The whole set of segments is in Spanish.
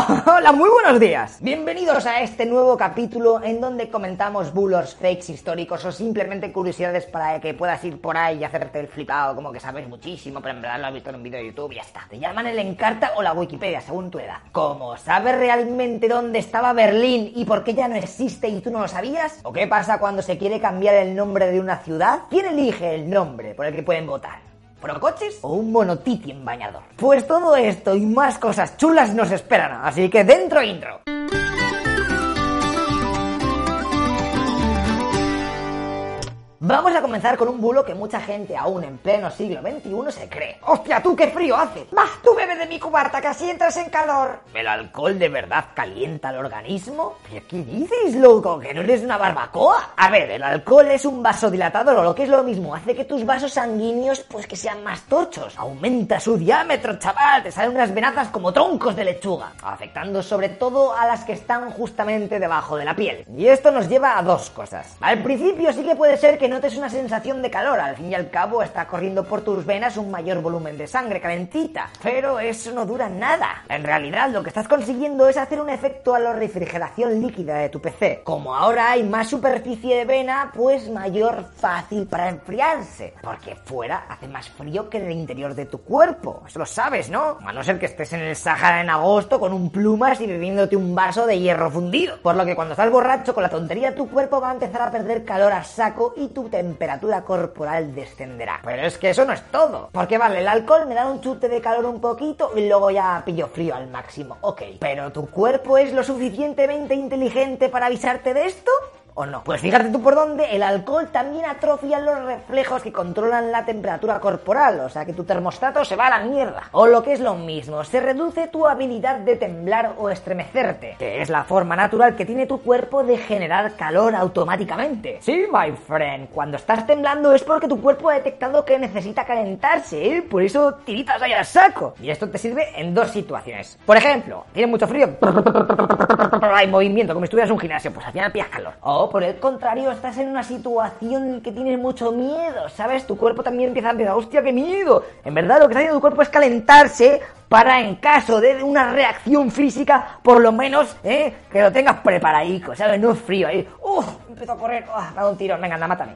Hola, muy buenos días. Bienvenidos a este nuevo capítulo en donde comentamos bulos, fakes históricos o simplemente curiosidades para que puedas ir por ahí y hacerte el flipado como que sabes muchísimo, pero en verdad lo has visto en un vídeo de YouTube y ya está. Te llaman el Encarta o la Wikipedia, según tu edad. ¿Cómo sabes realmente dónde estaba Berlín y por qué ya no existe y tú no lo sabías? ¿O qué pasa cuando se quiere cambiar el nombre de una ciudad? ¿Quién elige el nombre por el que pueden votar? ¿Procoches o un monotiti en bañador? Pues todo esto y más cosas chulas nos esperan, así que dentro intro. Vamos a comenzar con un bulo que mucha gente aún en pleno siglo XXI se cree. ¡Hostia, tú qué frío hace! ¡Bah, tú bebes de mi cubarta que así entras en calor! ¿El alcohol de verdad calienta el organismo? ¿Pero qué dices, loco? ¿Que no eres una barbacoa? A ver, el alcohol es un vasodilatador o lo que es lo mismo, hace que tus vasos sanguíneos pues que sean más tochos. Aumenta su diámetro, chaval, te salen unas venazas como troncos de lechuga, afectando sobre todo a las que están justamente debajo de la piel. Y esto nos lleva a dos cosas. Al principio sí que puede ser que no es una sensación de calor, al fin y al cabo está corriendo por tus venas un mayor volumen de sangre calentita, pero eso no dura nada. En realidad lo que estás consiguiendo es hacer un efecto a la refrigeración líquida de tu PC. Como ahora hay más superficie de vena, pues mayor fácil para enfriarse, porque fuera hace más frío que en el interior de tu cuerpo. Eso lo sabes, ¿no? A no ser que estés en el Sahara en agosto con un plumas y bebiéndote un vaso de hierro fundido. Por lo que cuando estás borracho con la tontería tu cuerpo va a empezar a perder calor a saco y tu temperatura corporal descenderá. Pero es que eso no es todo. Porque vale, el alcohol me da un chute de calor un poquito y luego ya pillo frío al máximo. Ok, pero tu cuerpo es lo suficientemente inteligente para avisarte de esto? ¿O no? Pues fíjate tú por dónde el alcohol también atrofia los reflejos que controlan la temperatura corporal, o sea que tu termostato se va a la mierda. O lo que es lo mismo, se reduce tu habilidad de temblar o estremecerte, que es la forma natural que tiene tu cuerpo de generar calor automáticamente. Sí, my friend, cuando estás temblando es porque tu cuerpo ha detectado que necesita calentarse, ¿eh? por eso tiritas ahí al saco. Y esto te sirve en dos situaciones. Por ejemplo, tienes mucho frío, hay movimiento, como si estuvieras en un gimnasio, pues al final pillas calor. O por el contrario, estás en una situación en que tienes mucho miedo, ¿sabes? Tu cuerpo también empieza a pensar, hostia, qué miedo. En verdad lo que está haciendo tu cuerpo es calentarse para en caso de una reacción física, por lo menos, ¿eh? Que lo tengas preparadico, ¿sabes? No es frío ahí. ¡Uf! Empiezo a correr, ¡ah! Me dado un tirón, venga, anda, mátame.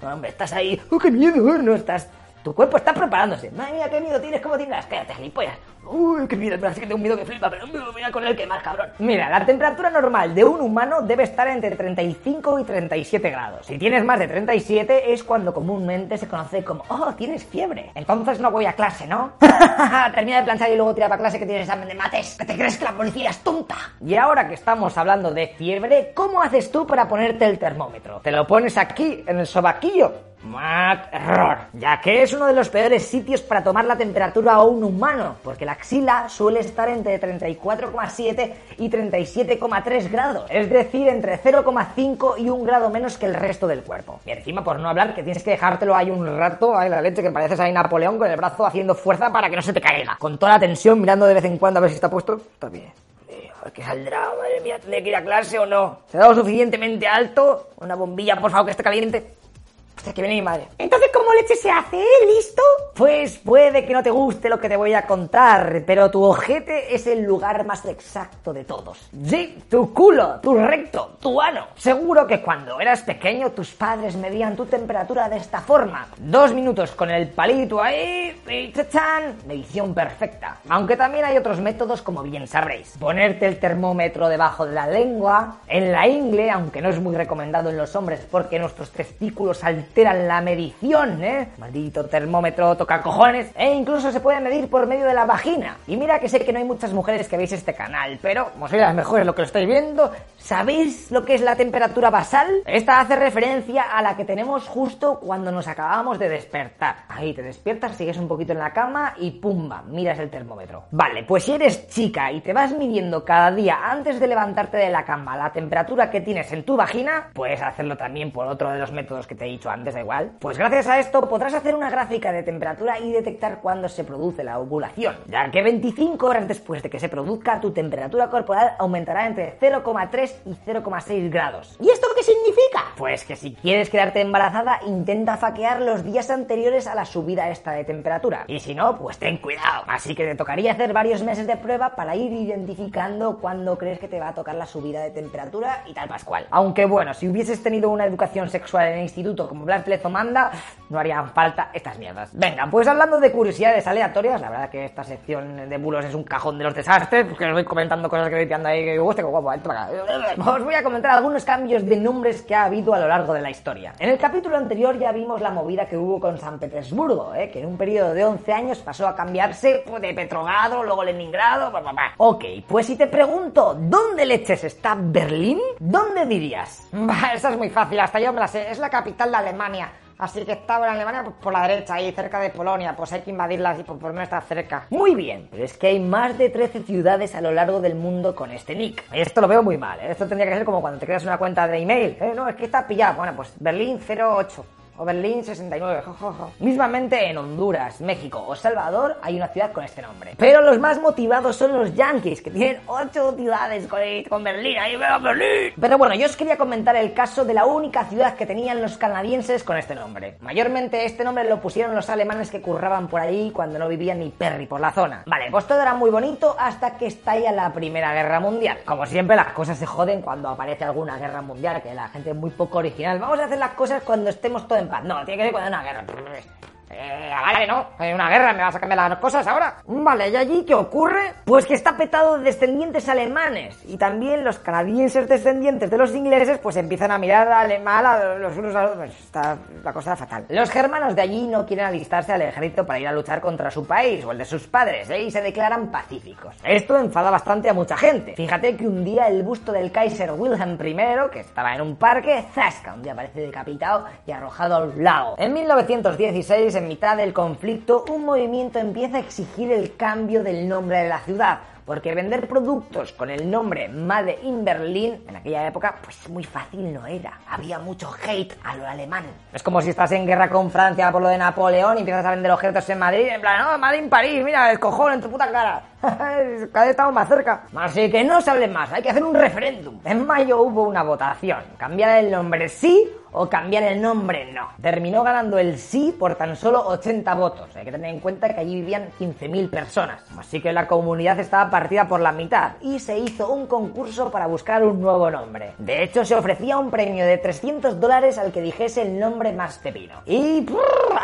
No, hombre, estás ahí, ¡oh, qué miedo! No estás... Tu cuerpo está preparándose. Madre mía, qué miedo tienes, ¿cómo tienes? Cállate, gilipollas. Uy, qué miedo, así que tengo miedo que flipa, pero voy a con el que cabrón. Mira, la temperatura normal de un humano debe estar entre 35 y 37 grados. Si tienes más de 37 es cuando comúnmente se conoce como, oh, tienes fiebre. Entonces no voy a clase, ¿no? Termina de planchar y luego tira para clase que tienes examen de mates. ¿Que te crees que la policía es tonta? Y ahora que estamos hablando de fiebre, ¿cómo haces tú para ponerte el termómetro? ¿Te lo pones aquí, en el sobaquillo? Mat error, ya que es uno de los peores sitios para tomar la temperatura a un humano, porque la axila suele estar entre 34,7 y 37,3 grados, es decir, entre 0,5 y un grado menos que el resto del cuerpo. Y encima, por no hablar, que tienes que dejártelo ahí un rato, ahí la leche, que pareces ahí Napoleón con el brazo haciendo fuerza para que no se te caiga, con toda la tensión mirando de vez en cuando a ver si está puesto. Está bien. A ver qué saldrá, madre mía, ¿tendré que ir a clase o no? ¿Se ha dado suficientemente alto? Una bombilla, por favor, que esté caliente. Que viene madre. Entonces, ¿cómo leche se hace? ¿Listo? Pues puede que no te guste lo que te voy a contar, pero tu ojete es el lugar más exacto de todos. Sí, tu culo, tu recto, tu ano. Seguro que cuando eras pequeño tus padres medían tu temperatura de esta forma. Dos minutos con el palito ahí y chachan, medición perfecta. Aunque también hay otros métodos como bien sabréis. Ponerte el termómetro debajo de la lengua, en la ingle, aunque no es muy recomendado en los hombres porque nuestros testículos al la medición, ¿eh? Maldito termómetro toca cojones. E incluso se puede medir por medio de la vagina. Y mira que sé que no hay muchas mujeres que veis este canal, pero como sois las mejores lo que lo estáis viendo, ¿sabéis lo que es la temperatura basal? Esta hace referencia a la que tenemos justo cuando nos acabamos de despertar. Ahí te despiertas, sigues un poquito en la cama y pumba, miras el termómetro. Vale, pues si eres chica y te vas midiendo cada día antes de levantarte de la cama la temperatura que tienes en tu vagina, puedes hacerlo también por otro de los métodos que te he dicho antes da igual. Pues gracias a esto podrás hacer una gráfica de temperatura y detectar cuándo se produce la ovulación, ya que 25 horas después de que se produzca, tu temperatura corporal aumentará entre 0,3 y 0,6 grados. ¿Y esto qué significa? Pues que si quieres quedarte embarazada, intenta faquear los días anteriores a la subida esta de temperatura. Y si no, pues ten cuidado. Así que te tocaría hacer varios meses de prueba para ir identificando cuándo crees que te va a tocar la subida de temperatura y tal pascual. Aunque bueno, si hubieses tenido una educación sexual en el instituto como Blas Lezo manda, no harían falta estas mierdas. Venga, pues hablando de curiosidades aleatorias, la verdad que esta sección de bulos es un cajón de los desastres, porque os voy comentando cosas que voy ahí que guste, guapo, Os voy a comentar algunos cambios de que ha habido a lo largo de la historia. En el capítulo anterior ya vimos la movida que hubo con San Petersburgo, ¿eh? que en un periodo de 11 años pasó a cambiarse pues, de Petrogrado, luego Leningrado, bla. Ok, pues si te pregunto, ¿dónde leches está Berlín? ¿Dónde dirías? Bah, esa es muy fácil, hasta yo me la sé, es la capital de Alemania. Así que estaba en Alemania pues, por la derecha, ahí cerca de Polonia, pues hay que invadirla y por, por lo menos está cerca. Muy bien, pero es que hay más de 13 ciudades a lo largo del mundo con este nick. Esto lo veo muy mal, ¿eh? esto tendría que ser como cuando te creas una cuenta de email. ¿eh? No, es que está pillado. Bueno, pues Berlín 08 o Berlín 69. Mismamente en Honduras, México o Salvador hay una ciudad con este nombre. Pero los más motivados son los Yankees, que tienen 8 ciudades con, Berlín. Ahí veo Berlín. Pero bueno, yo os quería comentar el caso de la única ciudad que tenían los canadienses con este nombre. Mayormente este nombre lo pusieron los alemanes que curraban por ahí cuando no vivían ni Perry por la zona. Vale, pues todo era muy bonito hasta que estalla la Primera Guerra Mundial. Como siempre, las cosas se joden cuando aparece alguna guerra mundial, que la gente es muy poco original. Vamos a hacer las cosas cuando estemos todos en no, tiene que ser cuando hay una guerra. Eh, vale, ¿no? Hay una guerra, ¿me vas a cambiar las cosas ahora? Vale, ¿y allí qué ocurre? Pues que está petado de descendientes alemanes. Y también los canadienses descendientes de los ingleses, pues empiezan a mirar mal a los unos a los otros. Está la cosa fatal. Los germanos de allí no quieren alistarse al ejército para ir a luchar contra su país o el de sus padres, ¿eh? Y se declaran pacíficos. Esto enfada bastante a mucha gente. Fíjate que un día el busto del Kaiser Wilhelm I, que estaba en un parque, zasca, un día aparece decapitado y arrojado al lago. En 1916, en mitad del conflicto, un movimiento empieza a exigir el cambio del nombre de la ciudad, porque vender productos con el nombre Made in Berlin en aquella época, pues muy fácil no era. Había mucho hate a lo alemán. Es como si estás en guerra con Francia por lo de Napoleón y empiezas a vender objetos en Madrid, en plan, no, Made in París, mira, el cojón en tu puta cara. Cada vez estamos más cerca. Así que no se hable más, hay que hacer un referéndum. En mayo hubo una votación. Cambiar el nombre sí o cambiar el nombre no. Terminó ganando el sí por tan solo 80 votos. Hay que tener en cuenta que allí vivían 15.000 personas. Así que la comunidad estaba partida por la mitad y se hizo un concurso para buscar un nuevo nombre. De hecho, se ofrecía un premio de 300 dólares al que dijese el nombre más pepino. Y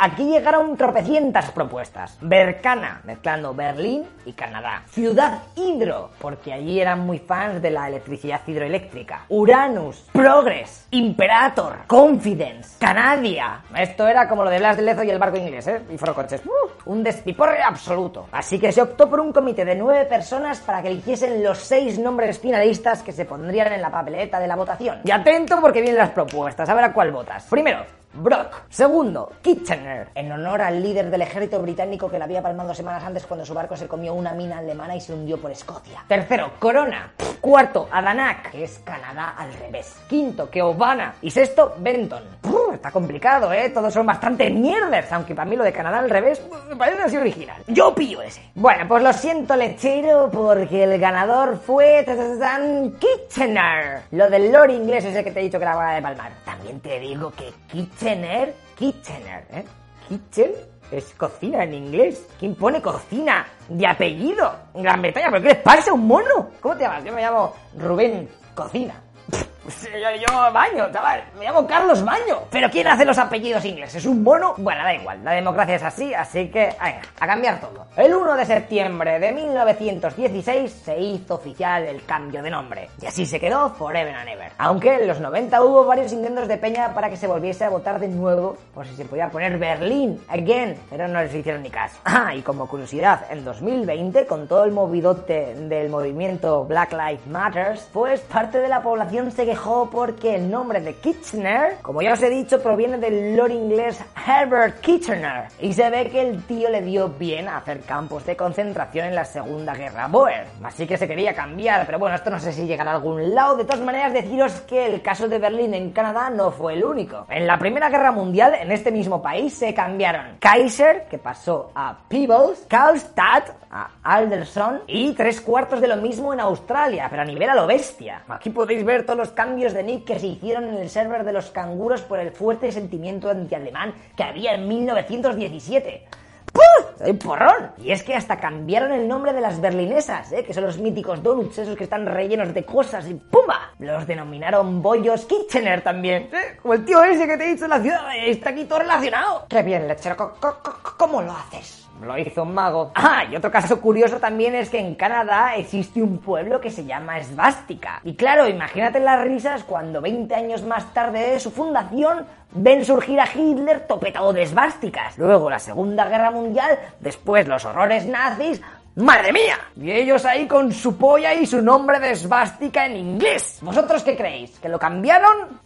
aquí llegaron tropecientas propuestas. Bercana, mezclando Berlín y Canadá. Ciudad Hidro, porque allí eran muy fans de la electricidad hidroeléctrica. Uranus, Progress, Imperator, Confidence, Canadia. Esto era como lo de Blas de Lezo y el barco inglés, ¿eh? Y Forocoches. Uh, un despiporre absoluto. Así que se optó por un comité de nueve personas para que eligiesen los seis nombres finalistas que se pondrían en la papeleta de la votación. Y atento porque vienen las propuestas. A ver a cuál votas. Primero, Brock. Segundo, Kitchener, en honor al líder del ejército británico que la había palmado semanas antes cuando su barco se comió una mina alemana y se hundió por Escocia. Tercero, Corona. Cuarto, Adanak, que es Canadá al revés. Quinto, Keobana. Y sexto, Benton. está complicado, ¿eh? Todos son bastante mierders, aunque para mí lo de Canadá al revés me parece así original. Yo pillo ese. Bueno, pues lo siento, lechero, porque el ganador fue Kitchener. Lo del lore inglés es el que te he dicho que era de palmar. También te digo que Kitchener Kitchener, Kitchener, ¿eh? Kitchen es cocina en inglés. ¿Quién pone cocina de apellido Gran Bretaña? ¿Pero qué les pasa? ¿Un mono? ¿Cómo te llamas? Yo me llamo Rubén Cocina. Yo, Baño, chaval. Me llamo Carlos Baño. Pero ¿quién hace los apellidos ingleses? ¿Un mono? Bueno, da igual. La democracia es así, así que, venga, a cambiar todo. El 1 de septiembre de 1916 se hizo oficial el cambio de nombre. Y así se quedó forever and ever. Aunque en los 90 hubo varios intentos de peña para que se volviese a votar de nuevo, por si se podía poner Berlín again, pero no les hicieron ni caso. Ah, y como curiosidad, en 2020, con todo el movidote del movimiento Black Lives Matters, pues parte de la población se porque el nombre de Kitchener, como ya os he dicho, proviene del lord inglés Herbert Kitchener. Y se ve que el tío le dio bien a hacer campos de concentración en la Segunda Guerra Boer. Así que se quería cambiar, pero bueno, esto no sé si llegará a algún lado. De todas maneras, deciros que el caso de Berlín en Canadá no fue el único. En la Primera Guerra Mundial, en este mismo país, se cambiaron Kaiser, que pasó a Peebles, Karlstadt, a Alderson, y tres cuartos de lo mismo en Australia, pero a nivel a lo bestia. Aquí podéis ver todos los cambios cambios de nick que se hicieron en el server de los canguros por el fuerte sentimiento anti-alemán que había en 1917. ¡Puf! ¡Hay porrón! Y es que hasta cambiaron el nombre de las berlinesas, ¿eh? que son los míticos donuts, esos que están rellenos de cosas y ¡pumba! Los denominaron bollos Kitchener también, ¿eh? como el tío ese que te he dicho en la ciudad, está aquí todo relacionado. ¡Qué bien, lechero! ¿Cómo lo haces? Lo hizo un mago. Ah, y otro caso curioso también es que en Canadá existe un pueblo que se llama Svástica. Y claro, imagínate las risas cuando 20 años más tarde de su fundación ven surgir a Hitler topetado de esvásticas. Luego la Segunda Guerra Mundial, después los horrores nazis, ¡Madre mía! Y ellos ahí con su polla y su nombre de esvástica en inglés. ¿Vosotros qué creéis? ¿Que lo cambiaron?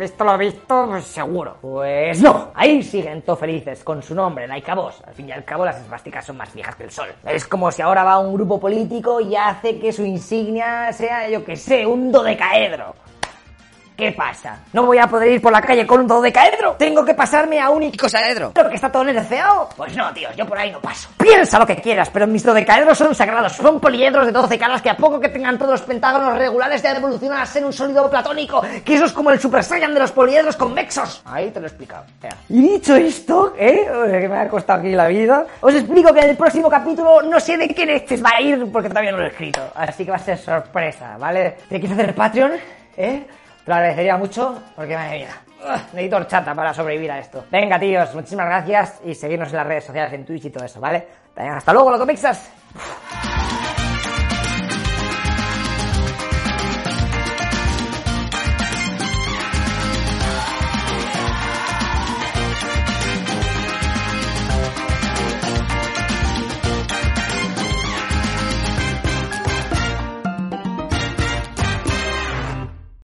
esto lo he visto, pues seguro. Pues no, ahí siguen todos felices con su nombre, Laika Boss. Al fin y al cabo las esvásticas son más viejas que el sol. Es como si ahora va un grupo político y hace que su insignia sea, yo que sé, un dodecaedro. ¿Qué pasa? ¿No voy a poder ir por la calle con un dodecaedro? ¿Tengo que pasarme a un icosaedro? ¿Pero que está todo nerfeado? Pues no, tío, yo por ahí no paso. Piensa lo que quieras, pero mis dodecaedros son sagrados. Son poliedros de 12 caras que a poco que tengan todos los pentágonos regulares ya evolucionan a ser un sólido platónico. Que eso es como el Super Saiyan de los poliedros convexos. Ahí te lo he explicado. Y dicho esto, ¿eh? Que me ha costado aquí la vida. Os explico que en el próximo capítulo no sé de qué leches va a ir porque todavía no lo he escrito. Así que va a ser sorpresa, ¿vale? ¿Te quieres hacer Patreon? ¿Eh? Te lo agradecería mucho porque, madre mía, necesito horchata para sobrevivir a esto. Venga, tíos, muchísimas gracias y seguirnos en las redes sociales, en Twitch y todo eso, ¿vale? Hasta luego, loco mixas.